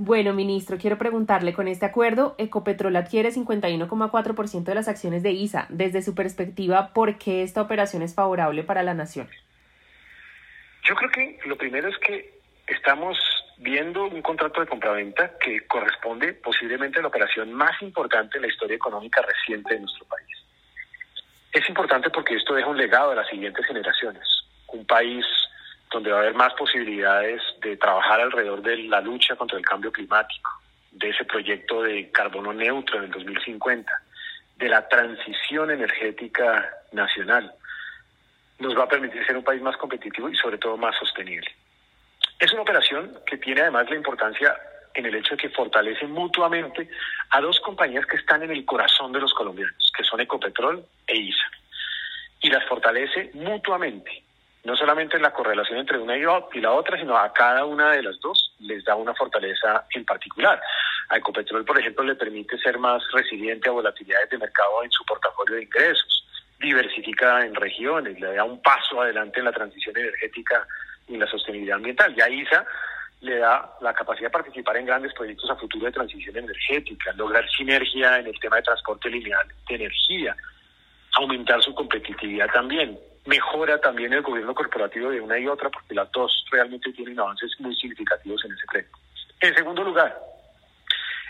Bueno, ministro, quiero preguntarle, con este acuerdo, Ecopetrol adquiere 51,4% de las acciones de ISA. Desde su perspectiva, ¿por qué esta operación es favorable para la nación? Yo creo que lo primero es que estamos viendo un contrato de compraventa que corresponde posiblemente a la operación más importante en la historia económica reciente de nuestro país. Es importante porque esto deja un legado a las siguientes generaciones. Un país donde va a haber más posibilidades de trabajar alrededor de la lucha contra el cambio climático, de ese proyecto de carbono neutro en el 2050, de la transición energética nacional. Nos va a permitir ser un país más competitivo y sobre todo más sostenible. Es una operación que tiene además la importancia en el hecho de que fortalece mutuamente a dos compañías que están en el corazón de los colombianos, que son Ecopetrol e ISA. Y las fortalece mutuamente no solamente en la correlación entre una y la otra, sino a cada una de las dos les da una fortaleza en particular. A Ecopetrol, por ejemplo, le permite ser más resiliente a volatilidades de mercado en su portafolio de ingresos, diversifica en regiones, le da un paso adelante en la transición energética y la sostenibilidad ambiental. Y a ISA le da la capacidad de participar en grandes proyectos a futuro de transición energética, lograr sinergia en el tema de transporte lineal de energía, aumentar su competitividad también mejora también el gobierno corporativo de una y otra, porque las dos realmente tienen avances muy significativos en ese frente. En segundo lugar,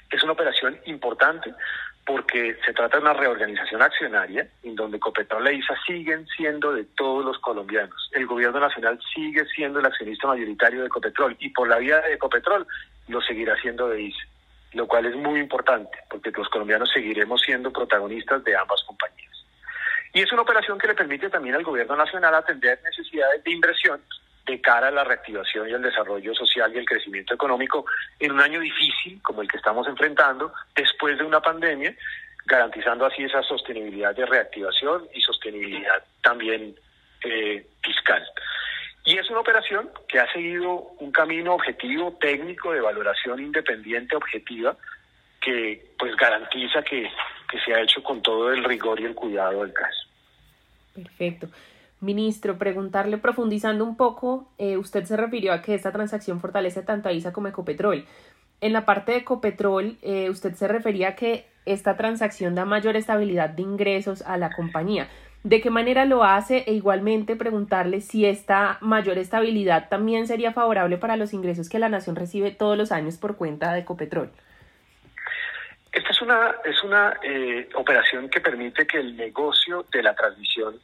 es una operación importante porque se trata de una reorganización accionaria en donde Copetrol e ISA siguen siendo de todos los colombianos. El gobierno nacional sigue siendo el accionista mayoritario de Copetrol y por la vía de Ecopetrol lo seguirá siendo de ISA, lo cual es muy importante porque los colombianos seguiremos siendo protagonistas de ambas compañías. Y es una operación que le permite también al gobierno nacional atender necesidades de inversión de cara a la reactivación y el desarrollo social y el crecimiento económico en un año difícil como el que estamos enfrentando después de una pandemia, garantizando así esa sostenibilidad de reactivación y sostenibilidad también eh, fiscal. Y es una operación que ha seguido un camino objetivo, técnico, de valoración independiente, objetiva, que pues garantiza que, que se ha hecho con todo el rigor y el cuidado del caso. Perfecto. Ministro, preguntarle, profundizando un poco, eh, usted se refirió a que esta transacción fortalece tanto a ISA como a Ecopetrol. En la parte de Ecopetrol, eh, usted se refería a que esta transacción da mayor estabilidad de ingresos a la compañía. ¿De qué manera lo hace? E igualmente preguntarle si esta mayor estabilidad también sería favorable para los ingresos que la nación recibe todos los años por cuenta de Ecopetrol. Esta es una, es una eh, operación que permite que el negocio de la transmisión,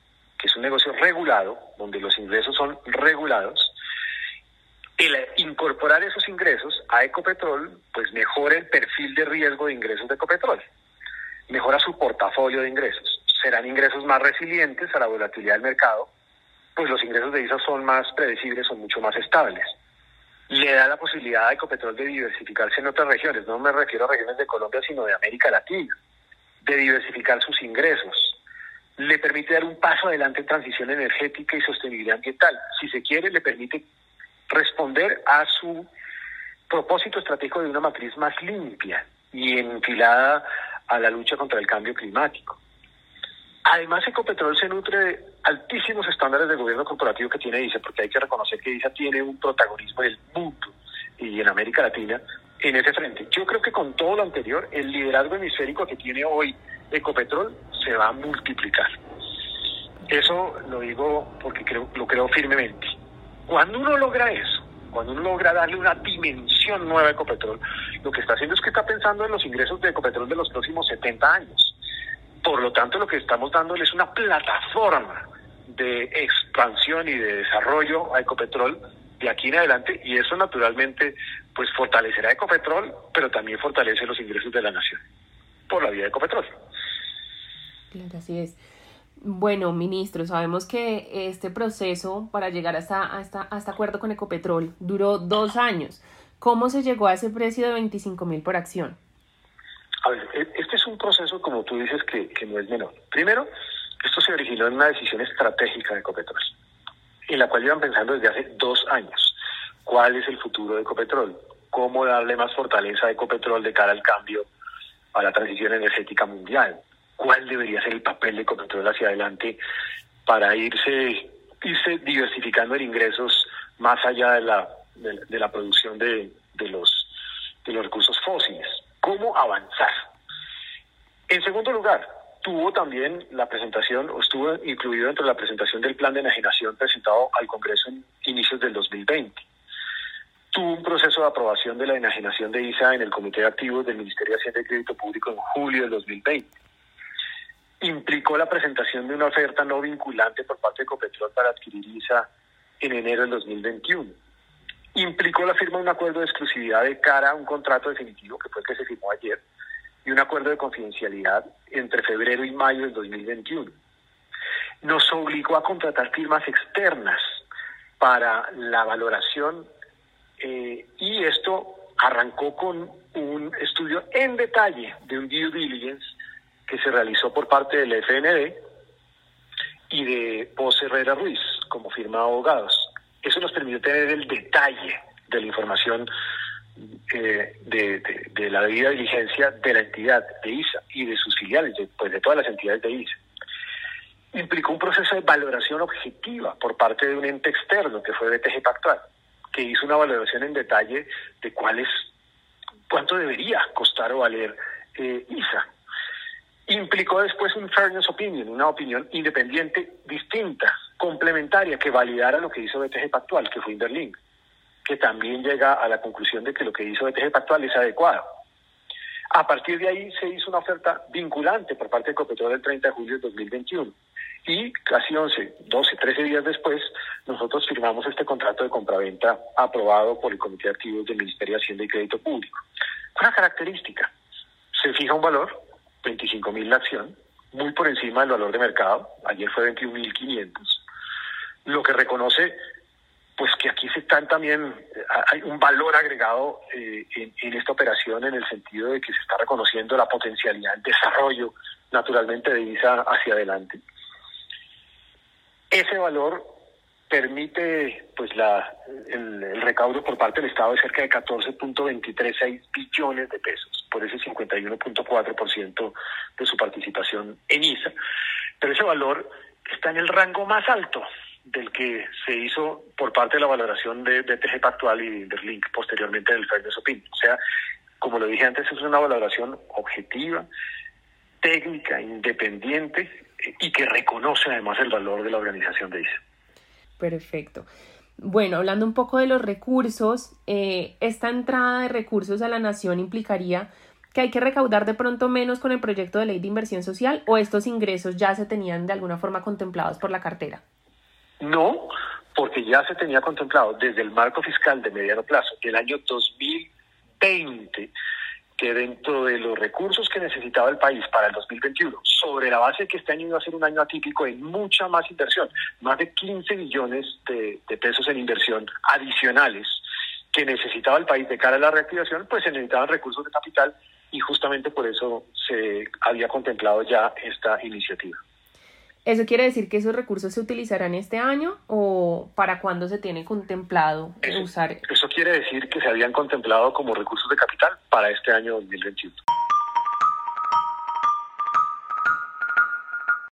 es un negocio regulado, donde los ingresos son regulados, el incorporar esos ingresos a Ecopetrol, pues mejora el perfil de riesgo de ingresos de Ecopetrol, mejora su portafolio de ingresos. Serán ingresos más resilientes a la volatilidad del mercado, pues los ingresos de ISA son más predecibles, son mucho más estables le da la posibilidad a Ecopetrol de diversificarse en otras regiones, no me refiero a regiones de Colombia, sino de América Latina, de diversificar sus ingresos. Le permite dar un paso adelante en transición energética y sostenibilidad ambiental. Si se quiere, le permite responder a su propósito estratégico de una matriz más limpia y enfilada a la lucha contra el cambio climático. Además, Ecopetrol se nutre de altísimos estándares de gobierno corporativo que tiene ISA, porque hay que reconocer que ISA tiene un protagonismo en el mundo y en América Latina en ese frente. Yo creo que con todo lo anterior, el liderazgo hemisférico que tiene hoy Ecopetrol se va a multiplicar. Eso lo digo porque creo, lo creo firmemente. Cuando uno logra eso, cuando uno logra darle una dimensión nueva a Ecopetrol, lo que está haciendo es que está pensando en los ingresos de Ecopetrol de los próximos 70 años por lo tanto, lo que estamos dándole es una plataforma de expansión y de desarrollo a Ecopetrol de aquí en adelante y eso naturalmente pues fortalecerá Ecopetrol, pero también fortalece los ingresos de la nación por la vía de Ecopetrol. Claro, así es. Bueno, ministro, sabemos que este proceso para llegar hasta, hasta, este acuerdo con Ecopetrol duró dos años. ¿Cómo se llegó a ese precio de 25 mil por acción? A ver, e, este es un proceso, como tú dices, que, no es menor. Primero, esto se originó en una decisión estratégica de Ecopetrol, en la cual llevan pensando desde hace dos años. ¿Cuál es el futuro de Ecopetrol? ¿Cómo darle más fortaleza a Ecopetrol de cara al cambio, a la transición energética mundial? ¿Cuál debería ser el papel de Ecopetrol hacia adelante para irse, irse diversificando en ingresos más allá de la, de, la producción de, de los de los recursos fósiles. ¿Cómo avanzar? En segundo lugar, tuvo también la presentación, o estuvo incluido dentro de la presentación del plan de enajenación presentado al Congreso en inicios del 2020. Tuvo un proceso de aprobación de la enajenación de ISA en el Comité de Activos del Ministerio de Hacienda y Crédito Público en julio del 2020. Implicó la presentación de una oferta no vinculante por parte de Copetrol para adquirir ISA en enero del 2021. Implicó la firma de un acuerdo de exclusividad de cara a un contrato definitivo, que fue el que se firmó ayer, y un acuerdo de confidencialidad entre febrero y mayo del 2021. Nos obligó a contratar firmas externas para la valoración eh, y esto arrancó con un estudio en detalle de un due diligence que se realizó por parte del FND y de Pos Herrera Ruiz como firma de abogados. Eso nos permitió tener el detalle de la información de, la debida diligencia de la entidad de ISA y de sus filiales, de, pues de todas las entidades de ISA. Implicó un proceso de valoración objetiva por parte de un ente externo que fue BTG Pactual, que hizo una valoración en detalle de cuál es, cuánto debería costar o valer eh, ISA. Implicó después un fairness opinion, una opinión independiente, distinta, complementaria, que validara lo que hizo BTG Pactual, que fue Interlink que también llega a la conclusión de que lo que hizo BTG Pactual es adecuado. A partir de ahí se hizo una oferta vinculante por parte de Copetrol el 30 de julio de 2021 y casi 11, 12, 13 días después nosotros firmamos este contrato de compraventa aprobado por el Comité de Activos del Ministerio de Hacienda y Crédito Público. Una característica, se fija un valor, 25 mil la acción, muy por encima del valor de mercado, ayer fue 21.500, lo que reconoce pues que aquí se están también, hay un valor agregado eh, en, esta operación en el sentido de que se está reconociendo la potencialidad, el desarrollo naturalmente de ISA hacia adelante. Ese valor permite pues la, el, recaudo por parte del Estado de cerca de 14.236 billones de pesos, por ese 51.4% de su participación en ISA. Pero ese valor está en el rango más alto del que se hizo por parte de la valoración de BTG Pactual y de Link posteriormente del Fairness Opinion. O sea, como lo dije antes, es una valoración objetiva, técnica, independiente y que reconoce además el valor de la organización de ISA. Perfecto. Bueno, hablando un poco de los recursos, eh, esta entrada de recursos a la nación implicaría que hay que recaudar de pronto menos con el proyecto de ley de inversión social o estos ingresos ya se tenían de alguna forma contemplados por la cartera. No, porque ya se tenía contemplado desde el marco fiscal de mediano plazo del año 2020 que dentro de los recursos que necesitaba el país para el 2021, sobre la base de que este año iba a ser un año atípico en mucha más inversión, más de 15 billones de, pesos en inversión adicionales que necesitaba el país de cara a la reactivación, pues se necesitaban recursos de capital y justamente por eso se había contemplado ya esta iniciativa. ¿Eso quiere decir que esos recursos se utilizarán este año o para cuándo se tiene contemplado usar? Eso quiere decir que se habían contemplado como recursos de capital para este año 2021.